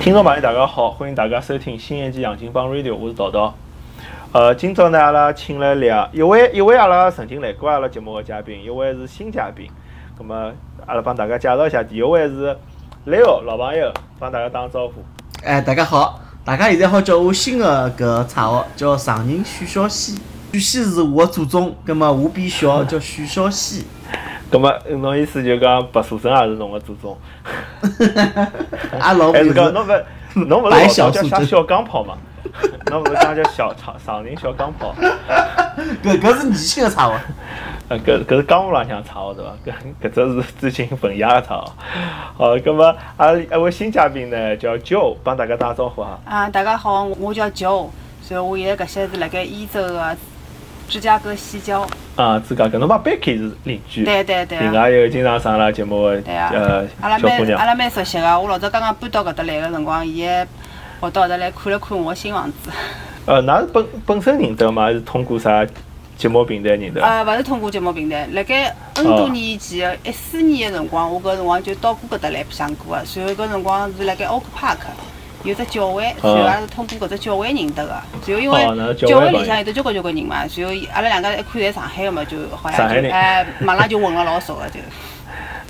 听众朋友，大家好，欢迎大家收听新一期《杨金帮 Radio》，我是桃桃。呃，今朝呢，阿拉请了两一位，一位阿拉曾经来过阿拉节目的嘉宾，一位是新嘉宾。那么，阿拉帮大家介绍一下，第一位是 Leo 老朋友，帮大家打个招呼。哎，大家好，大家现在好叫我新的搿绰号叫常人许小西，许西是我的祖宗，葛么我比小叫许小西。葛么，侬意思就讲白素贞也是侬个祖宗？阿老还是讲侬勿侬勿是白老早叫啥小钢炮嘛？侬勿是讲叫小长长宁小钢炮？搿搿是年轻的茶哦。呃，搿搿是江湖浪向茶哦对伐？搿搿只是最近文雅的插号。好，葛么阿拉一位新嘉宾呢叫 Joe，帮大家打个招呼哈。啊，大家好，我叫 Joe，然后我现在搿些是辣盖伊州的芝加哥西郊。啊，芝加哥侬帮 Becky 是邻居，对对对啊。另外一个经常上阿拉节目的呃阿拉小姑娘。蛮阿拉蛮熟悉个，我老早刚刚搬到搿搭来个辰光，伊还跑到搿搭来看了看我新房子。呃，㑚是本本身认得吗？还是通过啥节目平台认得？呃，勿是通过节目平台，辣盖 N 多年以前，一四年个辰光，我搿辰光就到过搿搭来白相过个。然后搿辰光是辣盖 Oak Park 有只教会，然后阿拉是通过搿只教会认得个。然后因为教会里向有得交关交关人嘛，然后阿拉两个一看侪上海个嘛，就好像就哎，马上就混了老熟个就。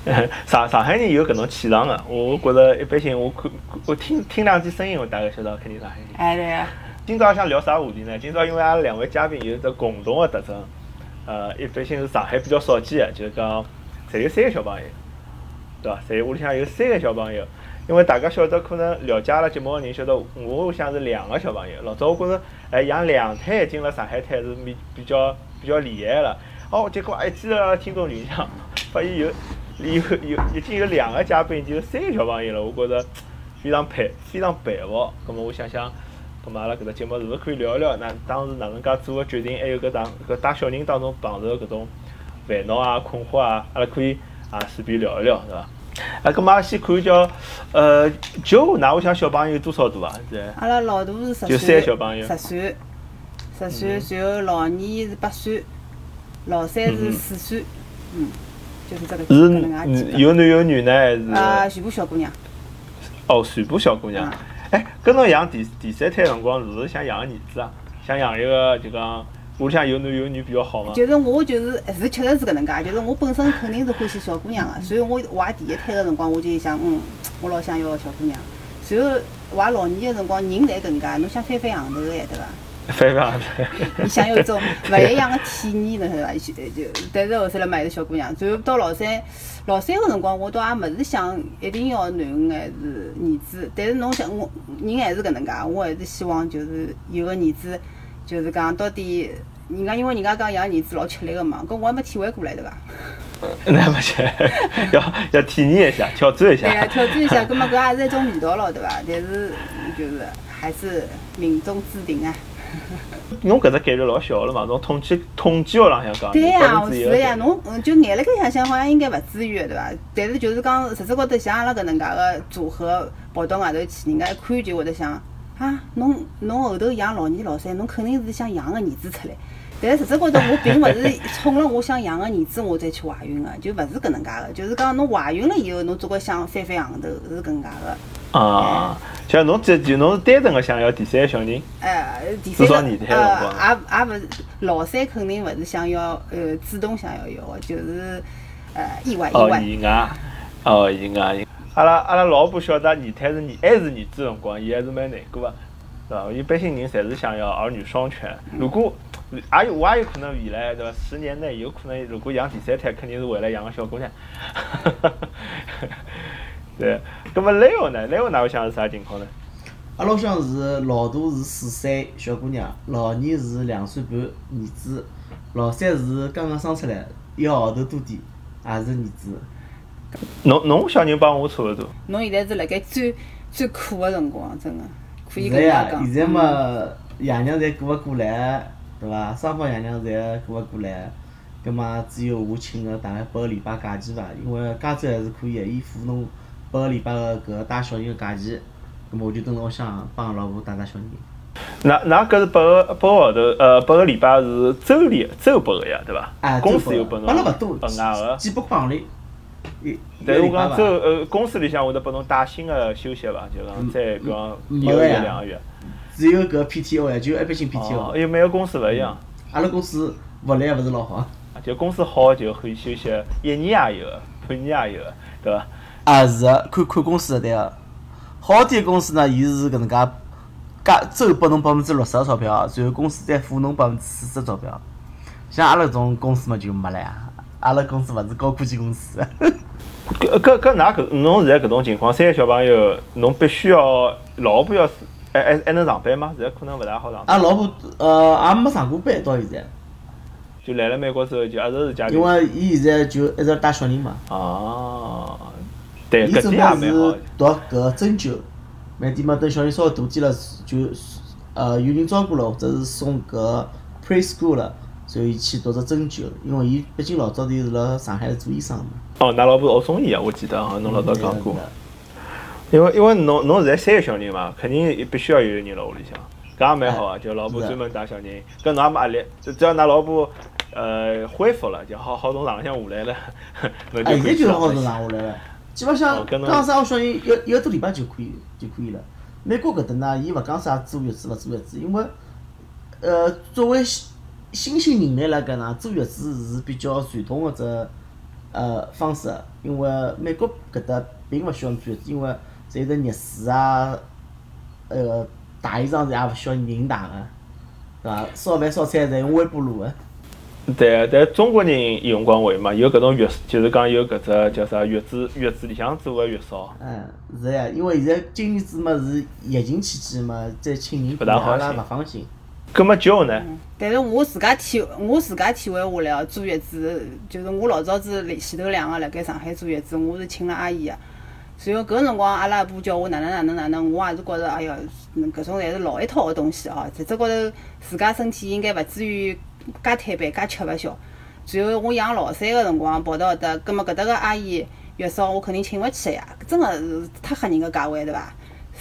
上上海人有搿种气场个，我觉着一般性，我看我听听两句声音，我大概晓得肯定上海人。哎对个。今朝想聊啥话题呢？今朝因为阿拉两位嘉宾有只共同个特征，呃，一般性是上海比较少见个，就是讲侪有三个小朋友，对伐？侪有屋里向有三个小朋友。因为大家晓得，可能了解阿拉节目的人晓得，我屋里向是两个小朋友。老早我觉着，哎，养两胎进了上海滩是比比较比较厉害了。哦，结果一记头听众群里向发现有有有已经有两个嘉宾，已经有三个小朋友了。我觉着非常佩非常佩服。咁么我想想。咁么阿拉搿只节目是勿是可以聊一聊？那当时哪能介做个决定？还有搿当搿带小人当中碰着搿种烦恼啊、困惑啊，阿拉可以啊随便聊一聊，对伐？啊，咁么阿拉先看叫呃，就㑚屋里向小朋友多少大啊？现在阿拉老大是十就岁，三小朋友十岁，十岁，然后老二是八岁，老三是四岁，嗯，就是这个是有男有女呢，还是？啊，全部小姑娘。哦，全部小姑娘嗯。哎，跟侬养第第三胎辰光，是勿是想养个儿子啊？想养一个就讲屋里向有男有女比较好嘛？就是我就是是确实是搿能介，就是我本身肯定是欢喜小姑娘个，所以我怀第一胎个辰光我就想，嗯，我老想要个小姑娘。随后怀老二个辰光，人侪搿能介，侬想翻翻行头个呀，对伐？翻翻行头 你想要一种勿一样个体验，侬晓得伐？就就，但是后头来买个小姑娘，然后到老三，老三个辰光，我倒也勿是想一定要囡恩还是儿子，但是侬想我人还是搿能介，我还是希望就是有个儿子，就是讲到底，人家因为人家讲养儿子老吃力个嘛，搿我还没体会过来对伐？那不行，要要体验一下，挑战一下。对呀，挑战一下，葛末搿也是一种味道咯，对伐？但是就是还是命中注定啊。侬搿只概率老小了嘛？从统计统计学浪向讲，百对呀，分之一是个概率侬嗯就眼辣盖想想，好像应该勿至于的，对伐？但是就是讲，实质高头像阿拉搿能介个组合跑到外头去，人家一看就会得想啊，侬侬后头养老二老三，侬肯定是想养个儿子出来。但是实质高头，我并勿是冲了我想养个儿子我再去怀孕个，就勿是搿能介个。就是讲侬怀孕了以后，侬总归想翻翻行头，是搿能介个。啊，像侬这就侬是单纯个想要第三个小人，呃，第三个光呃，也也勿是老三肯定勿是想要呃主动想要要个，就是呃意外意哦，外。意外，哦，意外。阿拉阿拉老婆晓得二胎是儿还是儿子辰光，伊还是蛮难过个，对伐？一般性人侪是想要儿女双全。如果也有我也有可能未来对伐？十年内有可能如果养第三胎，肯定是为了养个小姑娘。对，葛么 Leo 呢？Leo 哪会想是啥情况呢？阿拉屋里向是老大是四岁小姑娘，老二是两岁半儿子，老三是刚刚生出来一个号头多点，也是儿子。侬侬小人帮我差勿多。侬现在是辣盖最最苦个辰光，真个可以搿能现在呀。现在嘛，爷娘侪顾勿过来，对伐？双方爷娘侪顾勿过来，葛末只有我请个大概八个礼拜假期伐，因为加州还是可以个，伊付侬八个礼拜个搿个带小人个假期，葛末我就蹲辣屋里向帮老婆带带小人。那那搿是八个八个号头，呃，八个礼拜是周里周拨个呀，对伐？哎，公司有拨侬拨了勿多，拨外个。几几百块行钿。但是我讲周呃公司里向会得拨侬带薪个休息伐？就讲再比方一个月两个月。只有搿 PTO 呀，就一般性哦，PTO。因为每个公司勿一样，阿拉公司福利还勿是老好。就公司好就可以休息一年也有个，半年也有个，对伐？啊，是个，看看公司的对个。好点公司呢，伊是搿能介，加周拨侬百分之六十个钞票，然后公司再付侬百分之四十钞票。像阿拉搿种公司嘛就没了呀，阿拉公司勿是高科技公司。搿搿搿㑚搿侬现在搿种情况，三个小朋友，侬必须要老婆要是还还还能上班吗？现在可能勿大好上班，阿拉老婆呃也没上过班到现在，就来了美国之后就一直是家庭因。为伊现在就一直带小人嘛。哦，对，伊准备搿点也蛮好是。读搿针灸，慢点嘛，等小人稍微大点了，就呃有人照顾了，或者是送搿 preschool 了，然后伊去读只针灸，因为伊毕竟老早头是辣上海做医生嘛。哦，㑚老婆学中医啊，我记得好像侬老早对讲过的。因为因为侬侬现在三个小人嘛，肯定必须要有人辣屋里向，搿也蛮好啊，就老婆专门带小人，搿侬也没压力，只只要㑚老婆呃恢复了，就好好从床浪向下来了，侬就哎，现在可以去就是好从上班去上下来了，基本上刚生个小人一一个多礼拜就可以就可以了。美国搿搭呢，伊勿讲啥坐月子勿坐月子，因为呃作为新新兴人类来讲呢，做月子是比较传统个只呃方式，因为美国搿搭并勿需要做月子，因为侪是热水啊，呃洗衣裳侪也勿需要人洗个，对伐？烧饭烧菜侪用微波炉个。对，但中国人有辰光会嘛，有搿种月，就是讲有搿只叫啥月子月子里向做个月嫂，嗯，是呀，因为现在今年子嘛是疫情期间嘛，再请人不大好阿拉请勿放心。葛么就呢？但是我自家体我自家体会下来哦，坐月子就是我老早子前头两个辣盖上海坐月子，我是请了阿姨个。随后搿辰光，阿拉阿婆叫我哪能哪能哪能，我也是觉着，哎哟，搿种侪是老一套个东西哦，实质高头自家身体应该勿至于介摊板、介吃勿消。随后我养老三个辰光跑到搿搭，葛末搿搭个阿姨月嫂我肯定请勿起个呀，真个是太吓人个价位对伐？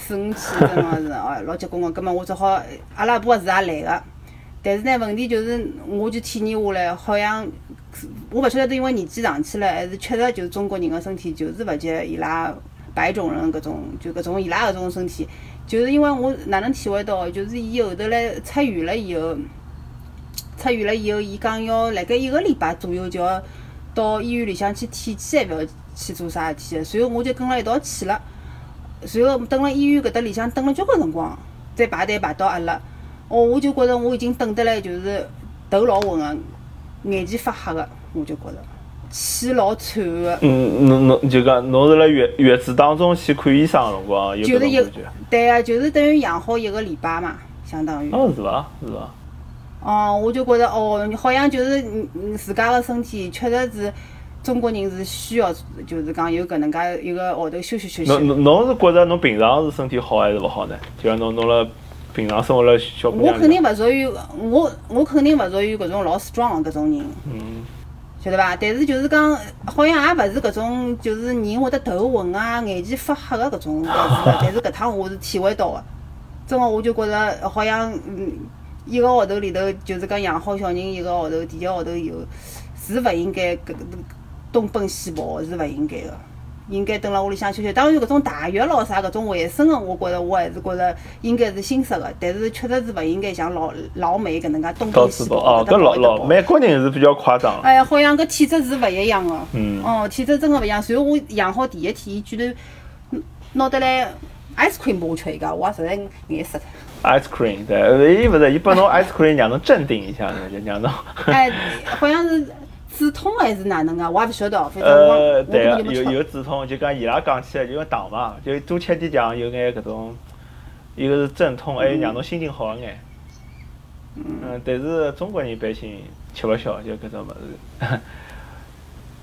四五千真个是哦老结棍个，葛末我只好阿拉阿婆是也来个。但是呢，问题就是，我就体验下来，好像我勿晓得是因为年纪上去了，还是确实就是中国人个身体就是勿及伊拉白种人搿种，就搿种伊拉搿种身体，就是因为我哪能体会到，就是伊后头来出院了以后，出院了以后，伊讲要辣盖一个礼拜左右就要到医院里向去体检，还勿要去做啥事体个，随后我就跟了一道去了。随后等辣医院搿搭里向等了交关辰光，再排队排到阿拉。哦，我就觉着我已经等得来，就是头老昏个，眼前发黑个，我就觉着气老喘个。嗯，侬侬就讲侬是辣月月子当中去看医生个辰光有就是一？对啊，就是等于养好一个礼拜嘛，相当于。哦，是伐？是伐？哦，我就觉着哦，好像就是嗯嗯自家个身体确实是中国人是需要，就是讲有搿能介一个号头休息休息。侬侬侬是觉着侬平常是身体好还是勿好呢？就像侬侬辣平常生活辣小姑我肯定勿属于我，我肯定勿属于搿种老 strong 的搿种人，嗯，晓得伐？但是就是讲，好像也勿是搿种，就是人会得头昏啊、眼前发黑个搿种，但是但是搿趟我是体会到个，真个我就觉着好像嗯，一个号头里头，就是讲养好小人一个号头，第一个号头以后是勿应该搿东奔西跑，是勿应该个。应该蹲辣屋里向休息。当然，搿种大浴咯啥搿种卫生个，我觉着我还是觉着应该是新式个，但是确实是勿应该像老老美搿能介东奔西跑，哦，搿。老老美国人是比较夸张了。哎呀，好像搿体质是勿一样个。嗯哦，体质真个勿一样。随后我养好第一天，伊居然拿得来 ice cream 拨我吃一个，我也实在眼死脱。ice cream，对，伊勿是伊拨侬 ice cream 让侬镇定一下，就让侬。哎，好像是止痛还是哪能个，我也勿晓得。反正我呃，我对个。有有止痛，就讲伊拉讲起来就因为糖嘛，就多吃点糖，有眼搿种，一个是镇痛，还有让侬心情好一眼。嗯，但是中国人一般性吃勿消，就搿种物事。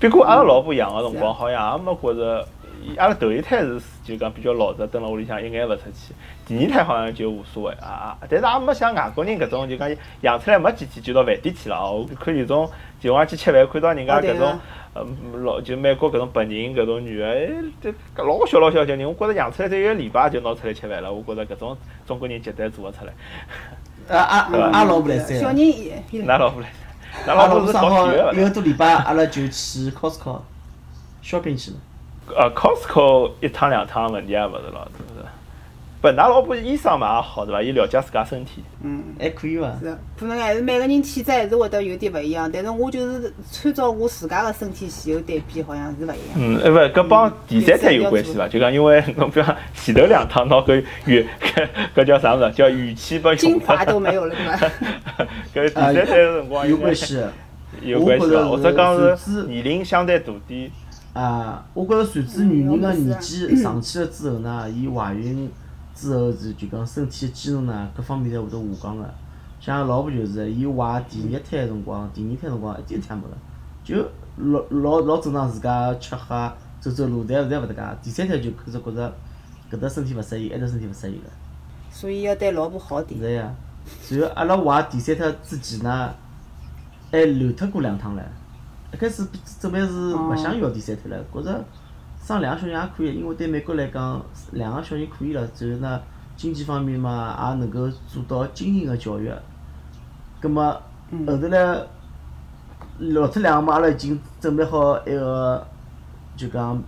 不过阿拉老婆养个辰光，好像也没觉着，阿拉头一胎是就讲比较老实，蹲辣屋里向一眼勿出去。第二胎好像就无所谓啊，但是也没像外国人搿种就讲养出来没几天就到饭店去了哦。我看有种就往去吃饭，看到人家搿种。呃，老就美国搿种白人搿种女个，哎，这搿老小老小小人，我觉着养出来只一个礼拜就拿出来吃饭了。我觉着搿种中国人绝对做勿出来。呃，阿对吧阿老婆来三，小人也也㑚老婆来，㑚阿老老婆是搞婆生好体育个一个多礼拜，阿拉就去 Costco，shopping 去了。呃，Costco 一趟两趟问题也勿是老大，是吧？不，㑚老婆医生嘛也好，对伐？伊了解自家身体。嗯。还可以伐？是，可能还是每个人体质还是会得有点勿一样，但是我就是参照我自家个身体前后对比，好像是勿一样。嗯，哎，勿，搿帮第三胎有关系伐？就讲因为侬比方前头两趟，拿搿语搿搿叫啥物事？叫语气拨精华都没有了，对伐？搿第三胎个辰光有关系。有关系伐？或者讲是年龄相对大点。啊，我觉着随着女人个年纪上去了之后呢，伊怀孕。之后是就讲身体个机能呢，各方面侪会得下降个。像老婆就是，伊怀第一胎个辰光，第二胎辰光一点也没了，就老老老正常自家吃喝走走路，侪侪勿搭界。第三胎就开始觉着搿搭身体勿适应，埃搭身体勿适应了。所以要对老婆好点。是呀，然后阿拉怀第三胎之前呢，还流脱过两趟唻。一开始准备是勿想要第三胎了，觉着。生两个小人也可以，因为对美国来讲，两个小人可以了。然后呢，经济方面嘛，也能够做到精英个教育。葛末后头来落脱两个嘛，阿拉已经准备好埃个，就讲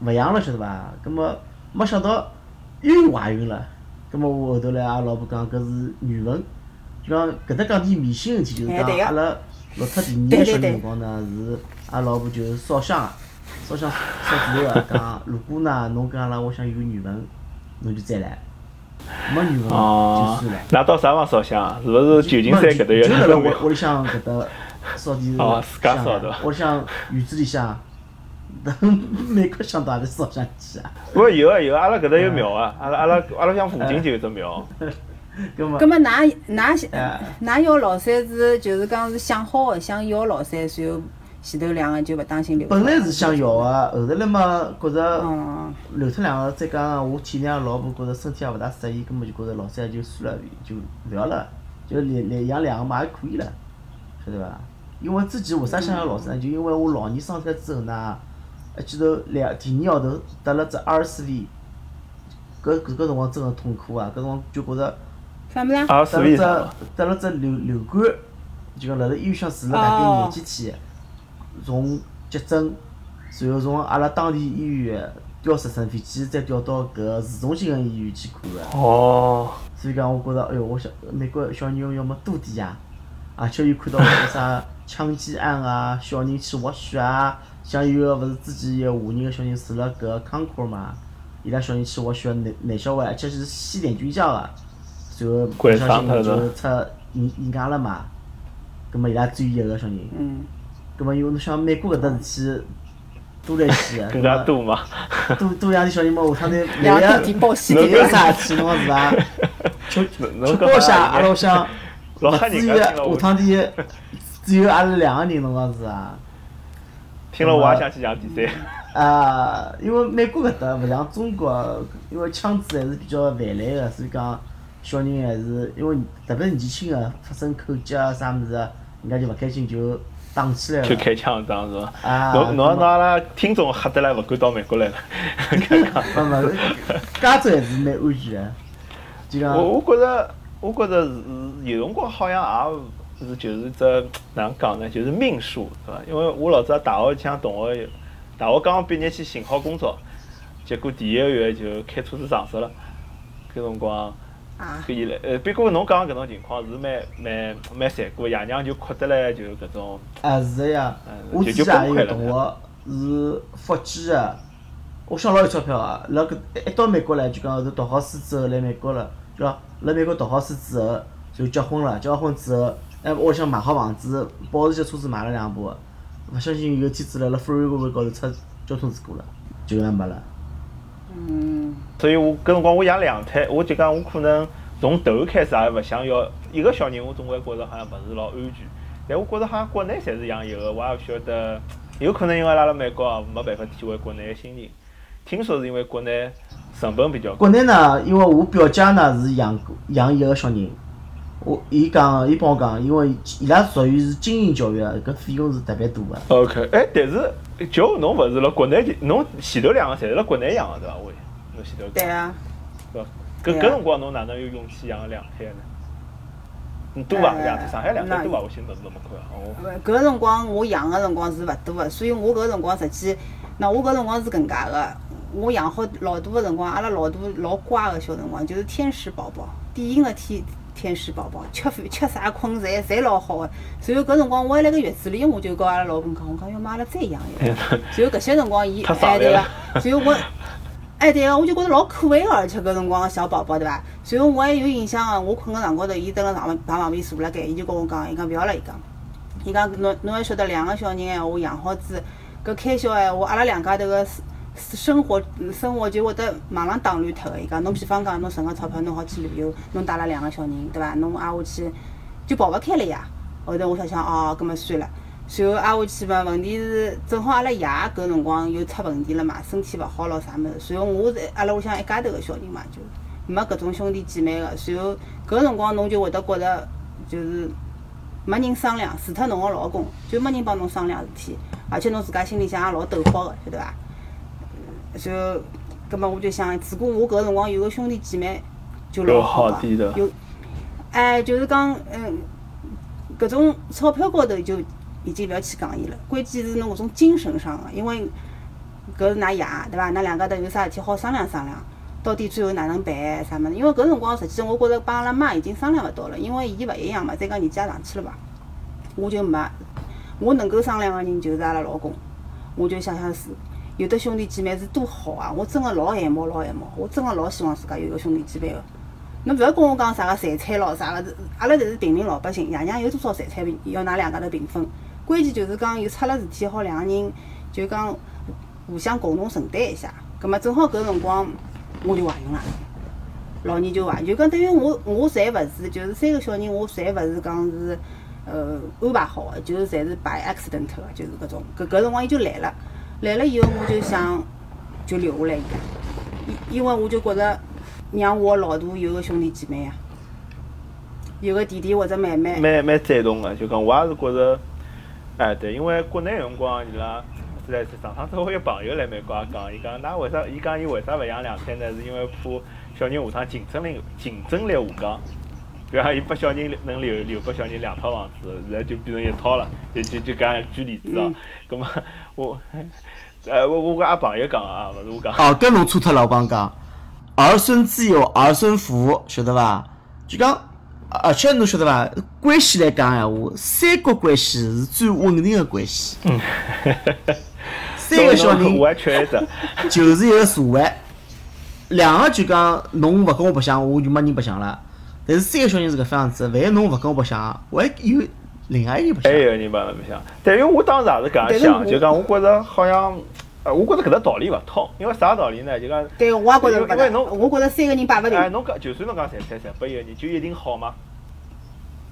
勿养了，晓得伐？葛末没想到又怀孕了。葛末我后头来，阿拉老婆讲搿是缘分。就讲搿搭讲点迷信个事体，就是讲阿拉落脱第二个小人辰光呢，是阿拉老婆就是烧香。烧香烧纸头个，讲如果呢，侬跟阿拉屋里向有缘分，侬就再来；没缘分就算了。那到啥方烧香？是勿是旧金山搿搭有？就辣辣屋屋里向搿搭烧点香的。屋里向院子里向，美国香到阿里烧香去啊？不有啊有，阿拉搿搭有庙啊，阿拉阿拉阿拉乡附近就有只庙。搿么？搿么，㑚㑚想，㑚要老三是就是讲是想好个，想要老三，然后。前头两个就勿当心留。本来是想要个，后头来嘛觉着留脱两个，再加上我体谅老婆，觉着身体也勿大适宜，根本就觉着老三就算了，就勿要了，就两两养两个嘛也可以了，晓得伐？因为之前为啥想要老三？就因为我老二生出来之后呢，一记头两第二号头得了只阿尔斯利搿搿个辰光真个痛苦啊！搿辰光就觉着啥物事？得了只得了只流流感，就讲辣辣医院向住了大概廿几天。从急诊，随后从阿拉当地医院调直升飞机，再调到搿市中心个医院去看个。哦。所以讲，我觉着，哎哟，我想美国小人要么多点呀，而且又看到搿啥枪击案啊，小人去滑雪啊，像有个勿是之前有华人个小人住辣搿康科嘛，伊拉小人去滑雪，男男小孩，而且是西点军校个，然后不小心就出意意外了嘛，葛末伊拉只有一个小人。嗯。葛末因为侬想美国搿搭事体多来些，更加多嘛。多多养点小人嘛，下趟呢，两 个提报喜，有 啥事体侬是伐？吃吃包下，阿拉想，勿至于下趟的只有阿拉两个人侬讲是伐？听了我也想去养比赛。啊，因为美国搿搭勿像中国，因为枪支还是比较泛滥个，所以讲小人还是因为特别是年轻个发生口角啊啥物事啊，人家就勿开心就。打起来了，就开枪打是伐？侬侬侬阿拉听众吓得来勿敢到美国来了。哈哈。勿勿，加州还是蛮安全个。我我觉着，我觉着是有辰光好像也是就是只哪能讲呢？就是命数，是伐？因为我老早大学像同学，大学刚刚毕业去寻好工作，结果第一个月就开车子撞死了，搿辰光。可以嘞，呃，不过侬讲搿种情况是蛮蛮蛮残酷，爷娘就哭得来，就搿种。啊，是个呀，我之前有个同学是福建个，我想老有钞票啊，辣搿一到美国来就讲后头读好书之后来美国了，就讲辣美国读好书之后就结婚了，结婚之后，哎，我想买好房子，保时捷车子买了两部，勿小心有天子辣辣 freeway 高头出交通事故了，就搿样没了。嗯，所以我搿辰光我养两胎，我就讲我可能从头开始也勿想要一个小人，我总归觉着好像勿是老安全。但我觉着好像国内侪是养一个，我也勿晓得，有可能因为辣辣美国没办法体会国内个心情。听说是因为国内成本比较高。国内呢，因为我表姐呢是养养一个小人，我伊讲伊帮我讲，因为伊拉属于是精英教育，搿费用是特别大个。OK，哎，但是。就侬勿是辣国内，侬前头两个侪是辣国内养个对伐？我，侬前头。对啊。对伐？搿搿辰光侬哪能有勇气养两胎呢？你多伐？两胎，上海两胎多伐？我寻勿是那么看哦。搿个辰光我养个辰光是勿多个，所以我搿个辰光实际那我搿辰光是搿能介个，我养好老大个辰光，阿拉老大老乖个小辰光，就是天使宝宝，典型个天天使宝宝，吃饭吃啥困侪侪老好个。随后搿辰光我还辣盖月子里，我就跟阿拉老公讲，我讲要么阿拉再养一个。随后搿些辰光伊 哎对了个，随后我。哎，对个，我就觉着老可爱个，而且搿辰光个小宝宝，对伐？随后我还有印象个，我困个床高头，伊蹲辣床床旁边坐辣盖，伊就跟我讲，伊讲勿要了，伊讲，伊讲侬侬还晓得两个小人闲话养好子，搿开销闲话，阿拉两家头个生生活生活就会得马上打乱脱个。伊讲侬比方讲侬存个钞票，侬好去旅游，侬带了两个小人，对伐？侬挨下去就跑勿开了呀。后头我想想，哦，葛末算了。随后挨下去嘛，问题是正好阿拉爷搿辰光又出问题了嘛，身体勿好咯啥物事。随后我是阿拉屋里向一家头个小人嘛，就没搿种兄弟姐妹个。随后搿辰光侬就会得觉着就是没人商量，除脱侬个老公，就没人帮侬商量事体，而且侬自家心里向也老斗火个，晓得伐？随后，葛末我就想，如果我搿辰光有个兄弟姐妹，就老好个好点的。有，哎，就是讲，嗯，搿种钞票高头就已经勿要去讲伊了，关键是侬搿种精神上个，因为搿是㑚爷对伐？㑚两家头有啥事体好商量商量，到底最后哪能办啥物事？因为搿辰光实际我觉着帮阿拉妈已经商量勿到了，因为伊勿一样嘛，再讲年纪也上去了伐，我就没，我能够商量个人就是阿拉老公，我就想想是。有的兄弟姐妹是多好啊！我真个老羡慕，老羡慕，我真个老希望自家有个兄弟姐妹个。侬勿要跟我讲啥个财产咯，啥个，阿拉侪是平民老百姓，爷娘有多少财产要㑚两家头平分。关键就是讲有出了事体，好两个人就讲互相共同承担一下。葛末正好搿辰光我就怀孕了，老二就怀孕，就讲等于我我侪勿是，就是三个小人我侪勿是讲是呃安排好个，就是侪是 by accident 个，就是搿种。搿搿辰光伊就来了，来了以后我就想就留下来伊，因因为我就觉着让我老大有个兄弟姐妹呀，有个弟弟或者妹妹。蛮蛮赞同个，就讲我也是觉着，哎对，因为国内辰光伊拉是在上趟子我有朋友来美国也讲，伊讲㑚为啥？伊讲伊为啥勿养两胎呢？是因为怕小人下趟竞争力竞争力下降。比方伊拨小人能留留拨小人两套房子，现在就变成一套了，就就就搿样举例子哦嗯。葛么我，呃我我阿朋友讲啊，勿是我讲。哦，搿侬错脱了，我帮侬讲，儿孙自有儿孙福，晓得伐？就讲，而且侬晓得伐？关系来讲闲话，三角关系是最稳定的关系。三个小人我还缺一只。就是一个社会，两个就讲侬勿跟我白相，我就没人白相了。但是三个小人是搿副样子，万一侬勿跟我白相，我还有另外一个人白相。还有人帮侬白相，但因为我当时也是搿样想，就讲我觉着好像，呃，我觉着搿只道理勿通，因为啥道理呢？就讲，对，我也觉着。因为侬我觉着三个人摆勿哎，定。侬讲就算侬讲财产侪拨一个人，就一定好吗？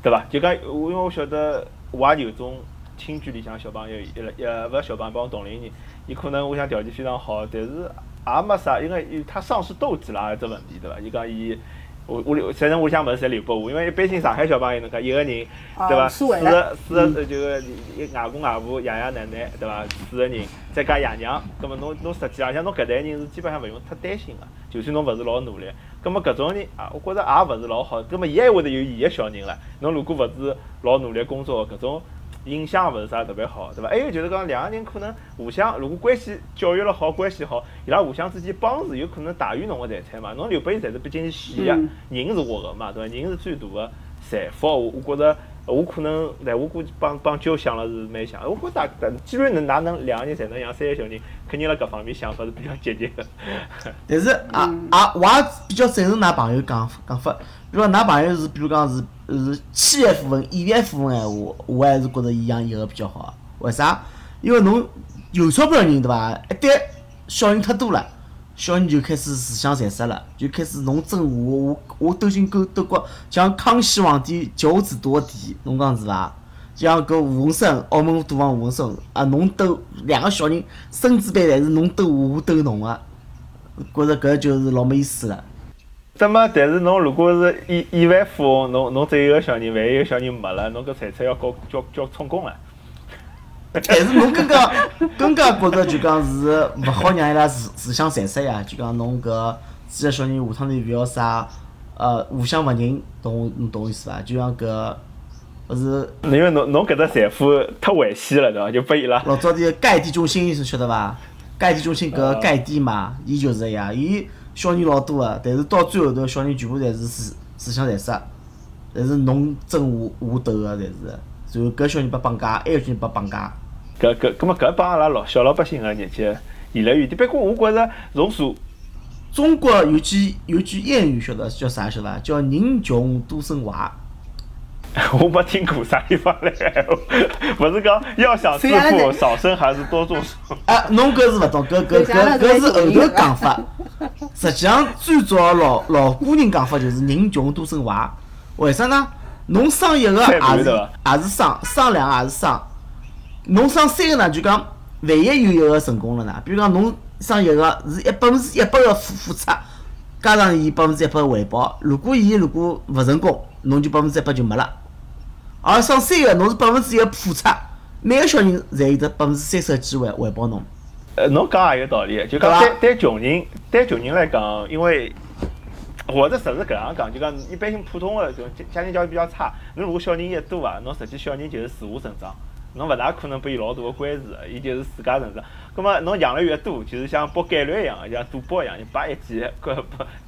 对伐？就讲我因为我晓得，我也有种亲眷里向小朋友，一了呃，勿是小朋友，帮我同龄人，伊可能我想条件非常好，但是也没啥，因为伊他丧失斗志啦，有只问题对伐？伊讲伊。我屋里，反正屋里向物事侪留拨我，因为一般性上海小朋友，侬看一个人，啊对伐？四个四个呃就是外公外婆、爷爷奶奶，对伐？四个人，再加爷娘，葛末侬侬实际浪向侬搿代人是基本上勿用太担心个，就算侬勿是老努力，葛末搿种人啊，我觉着也勿是老好，葛末伊还会得有伊个小人了。侬如果勿是老努力工作，搿种影响勿是啥特别好，对伐？还有就是讲两个人可能互相，如果关系教育了好，关系好，伊拉互相之间帮助有可能大于侬个财产嘛。侬留拨伊财产毕竟是死个，嗯人是活个嘛，对伐？人是最大个财富，我我觉着。我可能，但我估计帮帮舅想了是蛮像。我觉着大，但既然能哪能两个人侪能养三个小人，肯定辣搿方面想法是比较积极个。但是啊啊，我也比较赞成㑚朋友讲讲法。如果㑚朋友是比如讲是是企业富翁、演员富翁闲话，我还是觉着伊养一个比较好。为啥？因为侬有钞票人对伐？一旦小人太多了，小人就开始自相残杀了，就开始侬争我，我我斗心斗斗角，像康熙皇帝九子夺嫡，侬讲是伐？像搿吴文生，澳门赌王吴文生啊，侬斗两个小人，孙子辈侪是侬斗我，我斗侬个，觉着搿就是老没意思了。那么，但是侬如果是亿亿万富翁，侬侬只有一个小人，万一一个小人没了，侬搿财产要交交交充公了。但是侬更加更加觉着就讲是勿好让伊拉自自相残杀呀，就讲侬搿几个小人下趟头勿要啥呃互相勿认，懂侬懂我意思伐？就像搿勿是因为侬侬搿只财富太危险了，对伐？就拨伊拉。老早的盖地中心是晓得伐？介体中心搿个介点嘛，伊就是个呀，伊小人老多个，但是到最后头小人全部侪是思思想残杀，侪是侬争我我斗个，侪是。然后搿小人被绑架，埃个小人被绑架。搿搿，葛末搿帮阿拉老小老百姓个日节离了远点。不过我觉着从数中国有句有句谚语，晓得叫啥晓得伐？叫人穷多生娃。我没听过啥地方来个闲话，勿是讲要想致富 少生孩子多种树。啊，侬搿是勿懂，搿搿 搿搿是后头讲法。实际上最早老老古人讲法就是人穷多生娃。为啥呢？侬生一个也是也是生，生两个也是生。侬生三个呢，就讲万一有一个成功了呢？比如讲侬生一个是一百分之一百个付付出，加上伊百分之一百个回报。如果伊如果勿成功，侬就百分之一百就没了。而生三个，侬是百分之一个付出，每个小人侪有得百分之三十个机会回报侬。呃，侬讲也有道理，就讲对对穷人，对穷人来讲，因为或者实是搿样讲，就讲一般性普通个这种家庭教育比较差，侬如果小人越多啊，侬实际小人就是自我成长，侬勿大可能拨伊老大个关注，伊就是自家成长。葛末侬养了越多，就是像博概率一样，像赌博一样，你把一记搿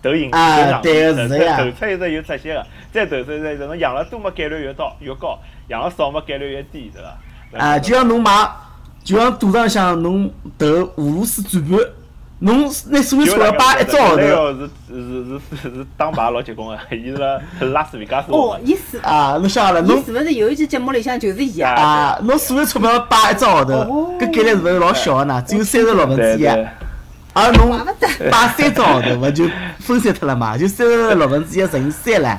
投赢啊，对个是呀，投出一只有出息个，再投出一只，侬养了多么概率越高越高，养了少么概率越低，对伐？啊，就像侬买，就像赌场向侬投俄罗斯转盘，侬拿所有钞票摆一只号头。是是是是是打牌老结棍个，伊是拉斯维加斯。哦，意思啊，侬晓得了，侬是勿是有一期节目里向就是伊啊？啊，侬所有钞票摆一只号头，搿概率是勿是老小个呢？只有三十六分之一。而侬摆三只号头，勿就分散脱了嘛？就三十六分之一乘以三唻。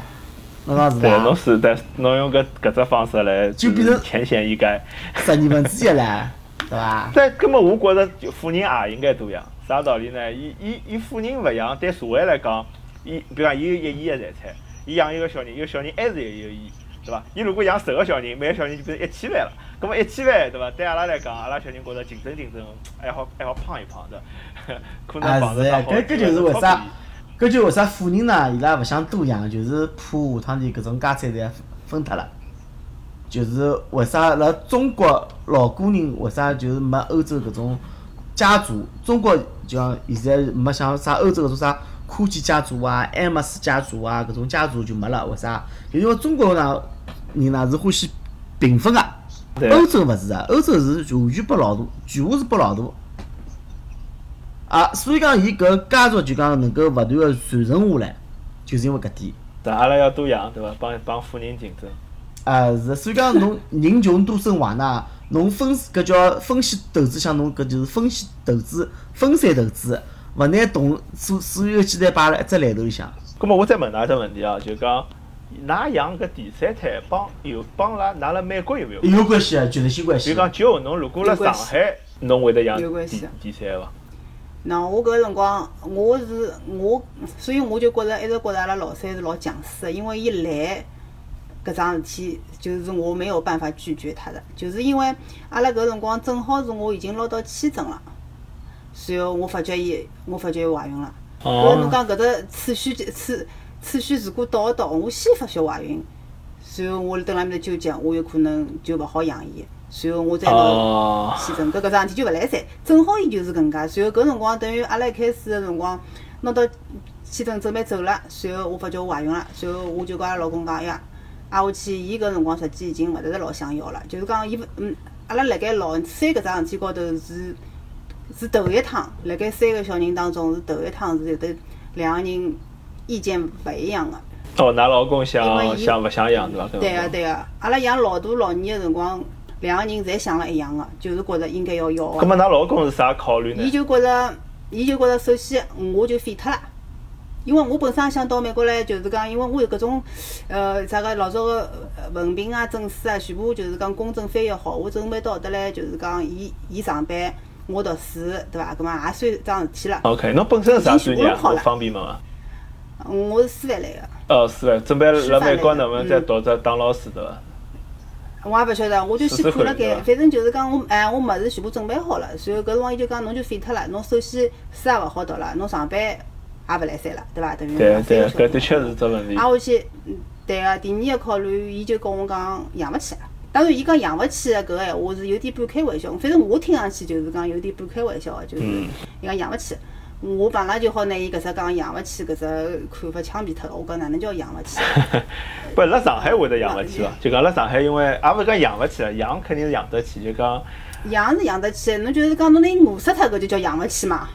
侬讲是伐？对，侬是的，侬用搿搿只方式来，就变成浅显易赅。十二分之一唻，对伐？但根本我觉着，就富人也应该多养。啥道理呢？伊伊伊富人勿养，对社会来讲，伊比如讲，伊有一亿个财产，伊养一个小人，一个小人还是有一个亿，对伐？伊如果养十个小人，每个小人就变成一千万了。葛末一千万，对伐？对阿拉来讲，阿拉小人觉着竞争竞争，还好还好胖一胖的，可能胖是呀，搿搿就是为啥？搿就为啥富人呢？伊拉勿想多养，就是怕下趟天搿种家产侪分脱了。就是为啥辣中国老古人为啥就是没欧洲搿种家族？中国就像现在没像啥欧洲搿种啥科技家族啊、埃默斯家族啊搿种家族就没了。为啥？就因为中国呢人呢是欢喜平分个，欧洲勿是啊，欧洲是完全拨老大，全部是拨老大。啊，所以讲，伊搿家族就讲能够勿断个传承下来，就是因为搿点。但阿拉要多养，对伐？帮帮富人竞争。啊，是，所以讲侬 人穷多生娃呢，侬分搿叫分析投资，像侬搿就是分析投资、分散投资，勿拿同所所有鸡蛋摆辣一只篮头里向。葛末我再问㑚一只问题啊，就讲，㑚养搿第三胎帮有帮㑚㑚辣美国有没有？有关系啊，绝对性关系。比如讲，就侬如果辣上海，侬会得养第第三伐？那我搿辰光，我是我，所以我就觉着一直觉着阿拉老三是老强势的，因为伊来搿桩事体，就是我没有办法拒绝他的，就是因为阿拉搿辰光正好是我已经拿到签证了，随后我发觉伊，我发觉伊怀孕了。哦。侬讲搿只次序次次序如果倒一倒，我先发觉怀孕，随后我蹲辣埃面头纠结，我有可能就勿好养伊。随后我再拿签证，搿搿桩事体就勿来三，正好伊就是搿能介。随后搿辰光等于阿拉一开始个辰光拿到签证准备走了，随后我发觉我怀孕了，随后我就跟阿拉老公讲呀，挨下去伊搿辰光实际已经勿是老想要了，就是讲伊勿嗯，阿拉辣盖老三搿桩事体高头是是头一趟，辣盖三个小人当中是头一趟是有得两个人意见勿一样个。哦，㑚老公想想勿想养对伐？对个对个，阿拉养老大老二个辰光。两个人侪想了一样个，就是觉着应该要要个。咁么，㑚老公是啥考虑呢？伊就觉着，伊就觉着，首先我就废脱了，因为我本身想到美国来，就是讲，因为我有搿种，呃，啥个老早个文凭啊、证书啊，全部就是讲公证翻译好，我准备到得来，就是讲，伊伊上班，我读书，对伐？咁么也算桩事体了。OK，侬本身是啥专业？方便嘛？我是师范来个。哦，师范，准备辣美国能不能再读只当老师对伐？我也勿晓得，我就先看了该，反正就是讲我哎，我物事全部准备好了，然后搿辰光伊就讲侬就废脱了，侬首先书也勿好读了，侬上班也勿来三了，对伐？等于对对，搿的确是只问题。挨下去，对个，第二个考虑，伊就跟我讲养勿起，当然，伊讲养勿起个搿个闲话是有点半开玩笑，反正我听上去就是讲有点半开玩笑个，就是嗯伊讲养勿起。我本来就好拿伊搿只讲养勿起搿只看法枪毙脱了。我讲哪能叫养勿起？不，辣上海会得养勿起伐？就讲辣上海，因为也勿是讲养勿起了，养肯定是养得起，就讲养是养得起，侬就是讲侬拿伊饿死脱搿就叫养勿起嘛。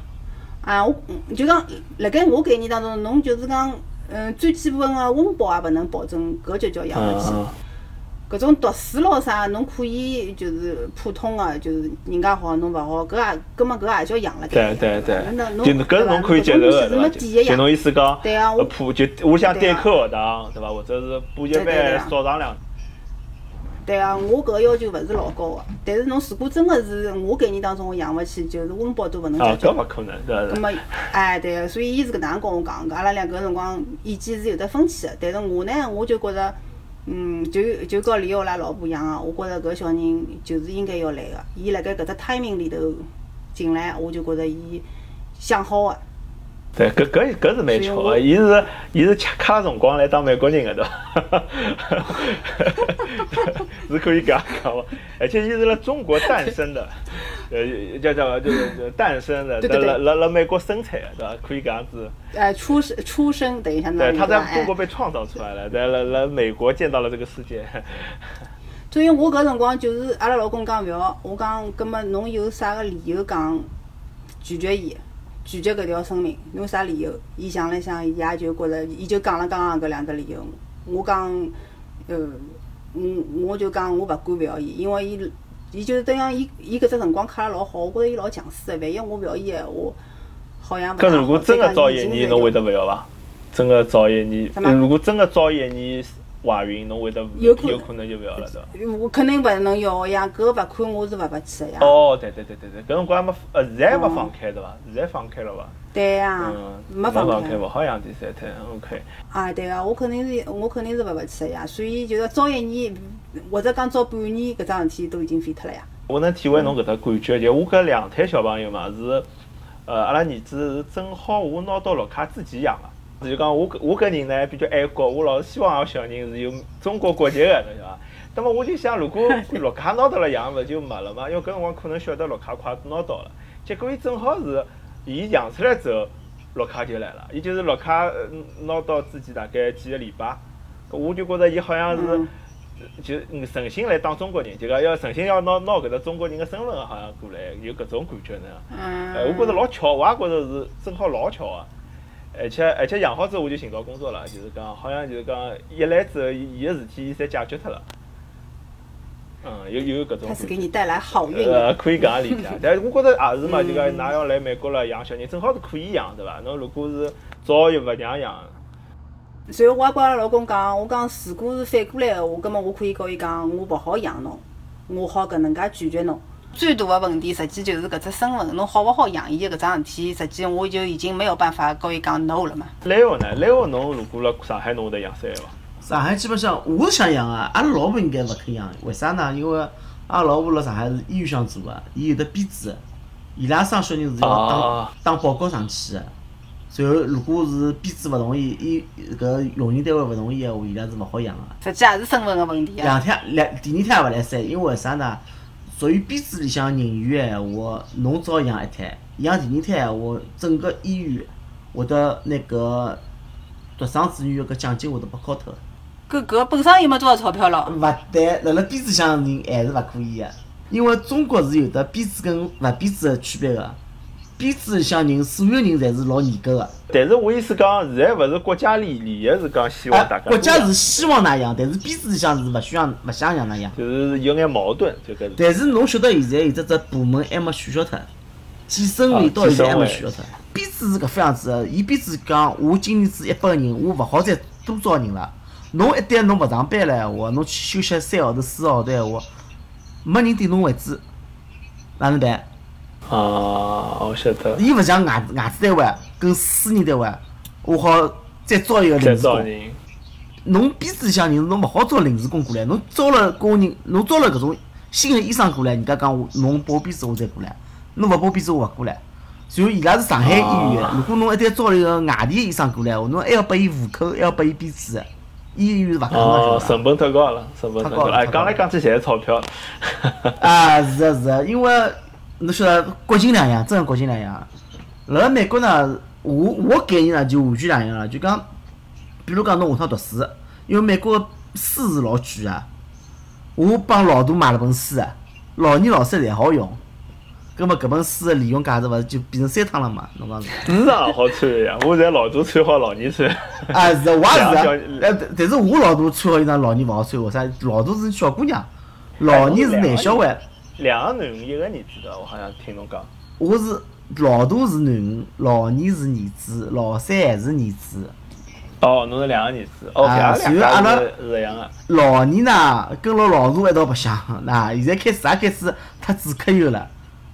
啊，我嗯就讲辣盖我概念当中，侬就是讲嗯最基本个温饱也勿能保证，搿就叫养勿起。搿种读书咯啥，侬可以就是普通个，就是人家好侬勿好，搿也搿么搿也叫养了对该。对对就搿侬可以接受的，对伐？搿种东西是没底的就呀侬意思讲，对啊我呃普就我想对啊单科学堂，对伐？或者是补习对对对班啊少上两，对啊，我搿个要求勿是老高个，但是侬如果真个是我概念当中我养勿起，就是温饱都勿能啊，解决搿。勿可能，对伐？葛么，哎，对个，所以伊是搿能样跟我讲，阿拉两个辰光意见是有得分歧个。但是我呢，我就觉着，嗯，就就跟李欧拉老婆一样个，我觉着搿小人就是应该要来个。伊辣盖搿只 timing 里头进来，我就觉着伊想好个。对，搿搿搿是蛮巧个，伊是伊是吃卡辰光来当美国人个，对伐？是可以搿样讲伐？而且伊是辣中国诞生的，呃，叫叫就是诞生的，辣辣辣美国生产的，对伐？可以搿样子。呃，出生出生等于相当对，于他在中国被创造出来了，在来来美国见到了这个世界。所以我搿辰光就是阿拉老公讲勿要，我讲，葛末侬有啥个理由讲拒绝伊，拒绝搿条生命？侬有啥理由？伊想了想，伊也就觉着，伊就讲了刚刚搿两个理由。我讲，呃，我我就讲我勿敢勿要伊，因为伊伊就是等样伊伊搿只辰光卡了老好，我觉着伊老强势的。万一我勿要伊闲话，好像勿。搿如果真的早一年，侬会得勿要伐？真的早一年如果真的早一年怀孕，侬会得有可能有可能就勿要了，对伐？我肯定勿能要个呀，搿个勿看我是勿勿去个呀。哦，对对对对对，搿辰光还没呃，现在还没放开对伐？现在放开了伐？对呀，嗯，没放开放开，。勿好养第三胎，OK。啊，对个，我肯定是我肯定是勿勿去个呀，所以就是早一年或者讲早半年搿桩事体都已经废脱了呀。我能体会侬搿只感觉，就我搿两胎小朋友嘛是，呃，阿拉儿子是正好我拿到绿卡之前养个。就讲我搿我个人呢比较爱国，我老是希望我小人是有中国国籍个，侬晓得伐？那么我就想，如果绿卡拿到了养，勿就没了嘛？因为搿辰光可能晓得绿卡快拿到了，结果伊正好是伊养出来之后，绿卡就来了。伊就是绿卡呃拿到之前大概几个礼拜，搿我就觉着伊好像是。嗯就嗯诚心来当中国人，就讲要诚心要拿拿搿只中国人的身份，好像过来有搿种感觉呢。嗯。哎，我觉着老巧，我也觉着是正好老巧啊。而且而且养好之后我就寻到工作了，就是讲好像就是讲一来之后，伊伊个事体侪解决脱了。嗯，有有搿种开始。给你带来好运。呃，可以搿样理解，但是我觉着也是嘛，就讲㑚要来美国了养小人，正好是可以养，对伐？侬如果是早又勿让养，随后我也跟阿拉老公讲，我讲如果是反过来个话，葛末我可以告伊讲，我勿好养侬，我好搿能介拒绝侬。最大的问题实际就是搿只身份，侬好勿好养伊搿桩事体，实际我就已经没有办法告伊讲 no 了嘛。来欧呢？来欧侬如果辣上海侬会得养三个伐？上海基本上我是想养啊，阿拉老婆应该勿肯养，为啥呢？因为阿拉老婆辣上海是医院上做个，伊有得编制的，伊拉生小人是要啊打打报告上去的。然后如果是编制勿同意，医搿用人单位勿同意个话，伊拉是勿好养个。实际也是身份个问题啊。两胎两第二胎也勿来三，因为为啥呢？属于编制里向人员个闲话，侬只好养一胎，养第二胎闲话，整个医院会得那个独生子女个搿奖金会得被敲脱个。搿搿本身又没多少钞票了。勿对，辣辣编制里向人还是勿可以个，因为中国是有得编制跟勿编制个区别个。编制里向人，所有人侪是老严格个。但是我意思讲，现在勿是国家利利益是讲希望大啊家，国家是希望那样，但是编制里向是勿需要勿想让那样。就是有眼矛盾，就搿。但是侬晓得现在有只只部门还没取消脱，计生委到现在还没取消脱。编制是搿副样子个，伊编制讲我今年子一百个人，我勿好再多招人了。侬一旦侬勿上班了闲话，侬去休息三号头、四个号头闲话，没人顶侬位置，哪能办？啊，我晓得。伊勿像外外资单位跟私人单位，我好再招一个再临时工。侬编制里向人，侬勿好招临时工过来。侬招了工人，侬招了搿种新的医生过来，人家讲我侬报编制我再过来，侬勿报编制我勿过来。然后伊拉是上海医院的啊，如果侬一旦招了一个外地的医生过来，侬还要拨伊户口，还要拨伊编制的。医院是勿讲哦，个，成本太高了，成本太高了。哎，讲来讲去侪是钞票。啊，是个是个，因为侬晓得国情两样，真个国情两样。辣辣美国呢，我我概念呢就完全两样了，就讲，比如讲侬下趟读书，因为美国个书是老贵啊。我帮老大买了本书啊，老二老三侪好用。葛末搿本书个利用价值勿是就变成三趟了嘛？侬讲是？是啊，好穿个呀，我侪老大穿好，老二穿。啊，是的，我也是 两啊。但是我老大穿好衣裳，老二勿好穿，为啥？老大是小姑娘，老二是男小孩。两个囡恩，一个儿子的，我好像听侬讲。我是老大是囡恩，老二是儿子，老三还是儿子。哦，侬是两个儿子。OK，啊阿拉两随后阿拉家是是一样的。老二呢，跟牢老大一道白相，那 现在开始也开始太主客有了。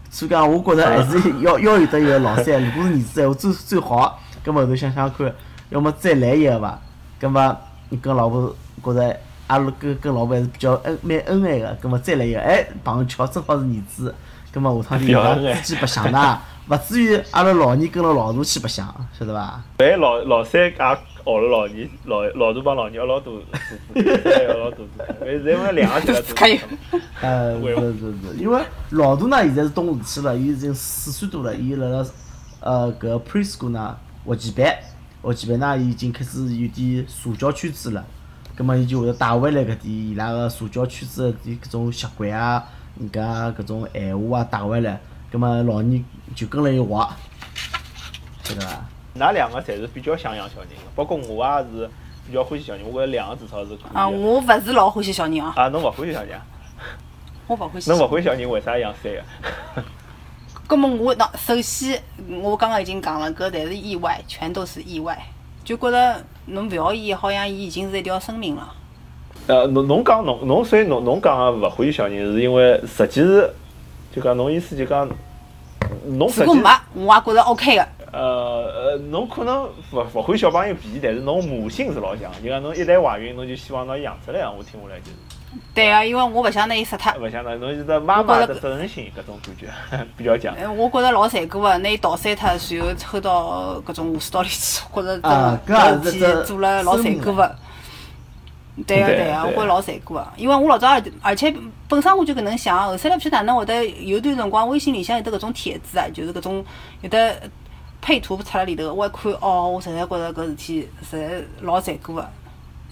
所以讲，我觉着还是 要要有得一个老三。如果是儿子闲话，最最好，葛末后头想想看，要么再来一个伐？葛末你跟老婆觉着阿拉跟跟老婆还是比较恩蛮恩爱个，葛末再来一个，哎，碰巧正好是儿子，葛末下趟就比较恩爱伊拉之间白相呐，勿至于阿拉老二跟牢老大去白相，晓得伐？万一老老三也学了老二，老老大帮老二学老大字，学老大字，万一侪问两个字可以呃，是是是，因为老大呢现在是懂事体了，伊已经四岁多了，伊辣辣呃搿 preschool 呢学前班，学前班呢伊已经开始有点社交圈子了，葛末伊就会得带回来搿点伊拉个社交圈子的搿种习惯啊，人家搿种闲话啊带回来，葛末老二就跟了伊学，晓得伐？㑚两个侪是比较想养小人个，包括我也是比较欢喜小人，我觉着两个至少是可以啊，的。我勿是老欢喜小人啊，啊，侬勿欢喜小人啊？我勿欢喜。侬勿欢喜小人，为啥养三个？葛么我那首先我刚刚已经讲了，搿侪是意外，全都是意外，就觉着侬勿要伊，好像伊已经是一条生命了。呃，侬侬讲侬侬所以侬侬讲个勿欢喜小人，是因为实际是就讲侬意思就讲侬如果没，我也觉着 OK 个。呃呃，侬可能勿勿欢喜小朋友皮，但是侬母性是老强，就讲侬一旦怀孕，侬就希望拿伊养出来。我听下来就是，对啊，因为我勿想拿伊杀脱。勿想拿侬就是妈妈的责任心搿种感觉 比较强。哎，我觉着老残酷个，拿伊倒三脱，然后抽到搿种下水道里去，我觉着啊真搿也是搿事体做了老残酷个。对个对对个，我觉着老残酷个，因为我老早而而且本身我就搿能想，后头来勿晓得哪能会得有段辰光微信里向有得搿种帖子啊，就是搿种有得配图出辣里头，我一看哦，我实在觉着搿事体实在老残酷个。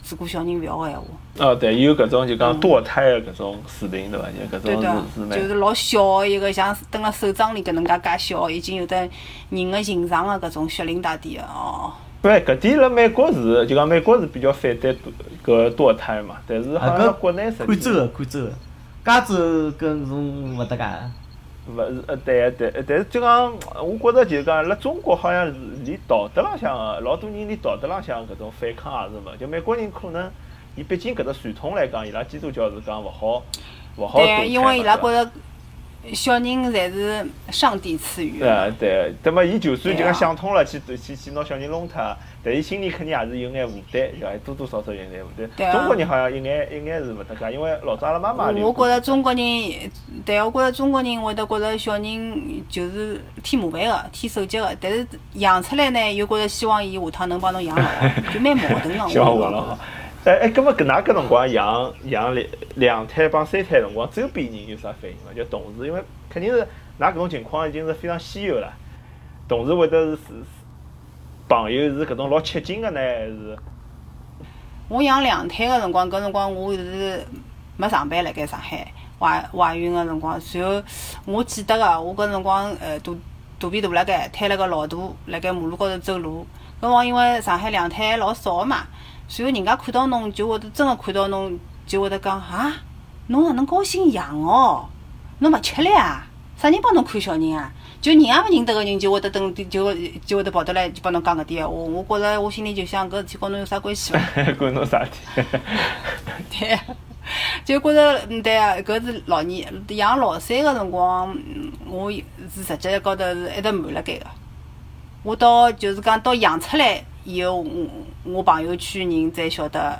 如果小人勿要个闲话，哦，对，有搿种就讲堕胎的搿种视频对伐？就搿种是是，蛮就是老小个一个，像蹲辣手掌里搿能介介小，已经有得人个形状个搿种血淋大地个哦。对，搿点辣美国是就讲美国是比较反对堕搿堕胎嘛，但是好像国内实际看州个看州个，加州跟搿种勿搭界。勿是呃对对，但是就讲我觉着就是讲辣中国好像是连道德浪向个老多人连道德浪向搿种反抗也是勿，就美国人可能伊毕竟搿只传统来讲，伊拉基督教是讲勿好勿好对，因为伊拉觉着小人侪是上帝赐予对啊的。对，那么伊就算就讲想通了，去去去拿小人弄脱，但伊心里肯定也是有眼负担，对伐？多多少少有眼负对担。啊中国人好像一眼一眼是勿搭界，因为老早阿拉妈妈就我觉着中国人，对，我觉着中国人会得觉着小人就是添麻烦个、添手脚个，但是养出来呢，又觉着希望伊下趟能帮侬养好，就蛮矛盾个。希望我活了好。哎哎，葛末搿㑚搿辰光养养两两胎帮三胎辰光，周边人有啥反应伐？就同事，因为肯定是㑚搿种情况已经是非常稀有了。同事会得是是朋友是搿种老吃惊个呢，还是我养两胎个辰光，搿辰光我是没上班辣盖上海怀怀孕个辰光，然后我记得个，我搿辰光呃肚肚皮大辣盖，推了个老大辣盖马路高头走路，搿辰光因为上海两胎老少个嘛，然后人家看到侬就会得真个看到侬就会得讲啊，侬哪能高兴养哦，侬勿吃力啊？啥人帮侬看小人啊？就认也勿认得个人就会得等就会就会得跑得来就帮侬讲搿点闲话，我觉着我心里就想搿事体跟侬有啥关系伐？关侬啥体？对，就觉着嗯对啊，搿是老年养老三个辰光，嗯我是实际高头是一直瞒辣盖个。我到就是讲到养出来以后，我我朋友圈人才晓得，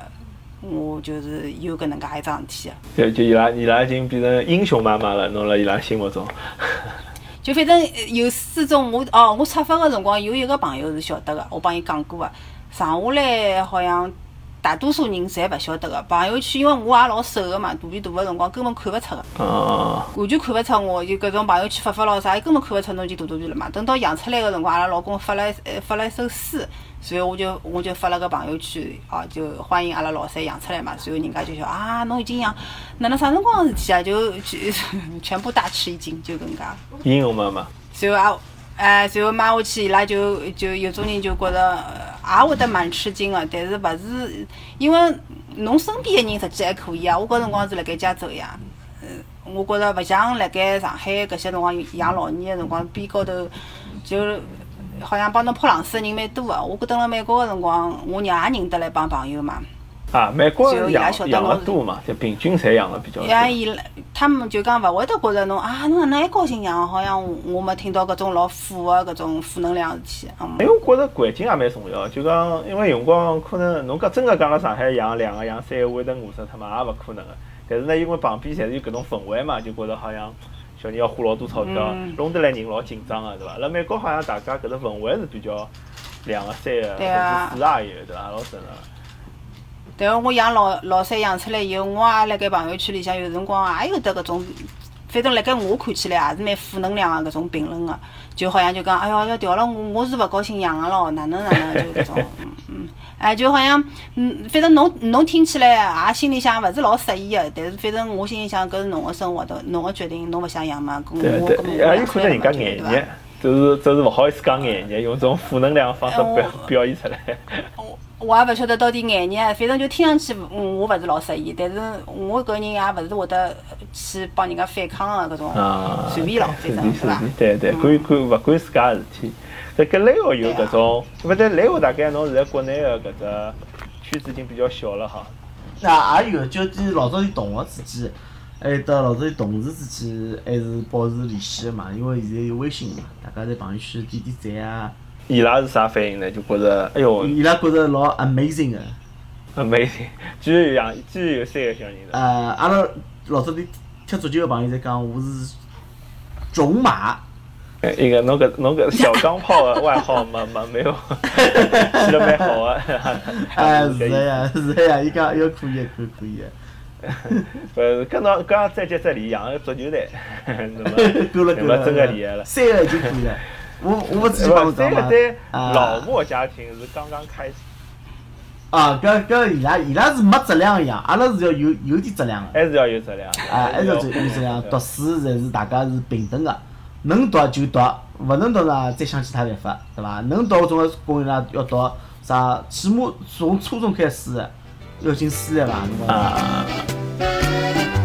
我就是有搿能介一桩事体个。就就伊拉伊拉已经变成英雄妈妈了，侬辣伊拉心目中。就反正呃有始终，我哦，我出发个辰光有一个朋友是晓得个，我帮伊讲过个，剩下来好像大多数人侪勿晓得个。朋友圈因为我也老瘦个嘛，肚皮大个辰光根本看勿出个，哦，完全看勿出我就搿种朋友圈发发咯啥，伊根本看勿出侬已经大肚皮了嘛。等到养出来个辰光，阿拉老公发了呃发了一首诗，然后我就我就发了个朋友圈，哦，就欢迎阿拉老三养出来嘛。然后人家就说啊，侬已经养，哪能啥辰光个事体啊？就 就全部大吃一惊，就搿能介。英雄妈妈，然后啊，哎，然后买下去，伊拉就就有种人就觉着呃也会得蛮吃惊个，但是勿是因为侬身边个人实际还可以啊。我搿辰光是辣盖加州呀，嗯，我觉着勿像辣盖上海搿些辰光养老年个辰光，边高头就好像帮侬泼冷水个人蛮多个。我搿蹲辣美国个辰光，我娘也认得了一帮朋友嘛。啊，美国就伊拉养养晓得多嘛，就平均侪养了比较多。呀，伊拉他们就讲勿会得觉着侬啊，侬哪能还高兴养？好像我我没听到搿种老负个搿种负能量事体。嗯因为我觉着环境也蛮重要，就讲因为有辰光可能侬讲真个讲辣上海养两个养三个会得饿死脱嘛，也勿可能个。但是呢，因为旁边侪是有搿种氛围嘛，就觉着好像小人要花老多钞票嗯，弄得来人老紧张个，对伐？辣美国好像大家搿只氛围是比较两个、三个，甚至四个也有，对伐？老正常。但是我养老老三养出来以后，我也辣盖朋友圈里向有辰光也有得搿种，反正辣盖我看起来也是蛮负能量个搿种评论个，就好像就讲，哎哟要调了我，我是勿高兴养个咯，哪能哪能就搿种，嗯 嗯，哎就好像，嗯，反正侬侬听起来也心里向勿是老适意个，但是反正我心里想搿是侬个生活的，侬个决定，侬勿想养嘛，搿我对搿么对，也有可能人家眼热？，就是就是勿好意思讲眼热，用这种负能量的方式表表现出来。我也勿晓得到底眼热，反正就听上去嗯我勿是老适意，但是我搿人也勿是会得去帮人家反抗个搿种啊，随便咯，是反正对对对，嗯管管勿管自家个事体。但搿雷欧有搿种，勿但雷欧大概侬现在国内个搿只圈子已经比较小了哈。那也有，就跟老早的同学之间，还有得老早的同事之间，还是保持联系的嘛。因为现在有微信嘛，大家在朋友圈点点赞啊，伊拉是啥反应呢？就觉着，哎哟伊拉觉着老 amazing 个。，amazing，居然有两，居然有三个小人的。呃，阿拉老早的踢足球个朋友在讲，我是种马。哎一个侬搿侬搿小钢炮的 外号没没没有，起得蛮好个。哎，是个呀，是个呀，伊讲要可以，可以可以个。不是，跟侬刚刚再接再厉，养个足球队，够了够了，真个厉害了。三个已经可以了。我我之前帮侬这讲嘛个对，啊老莫家庭是刚刚开始，啊，搿搿伊拉伊拉是没质量个养，阿拉是要有有点质量个。还是要有质量的。啊，还是要有有质量，读书侪是大家是平等个，能读就读，勿能读呢再想其他办法，对伐？能读总归供伊拉要读啥，起码从初中开始要进私立伐？对伐？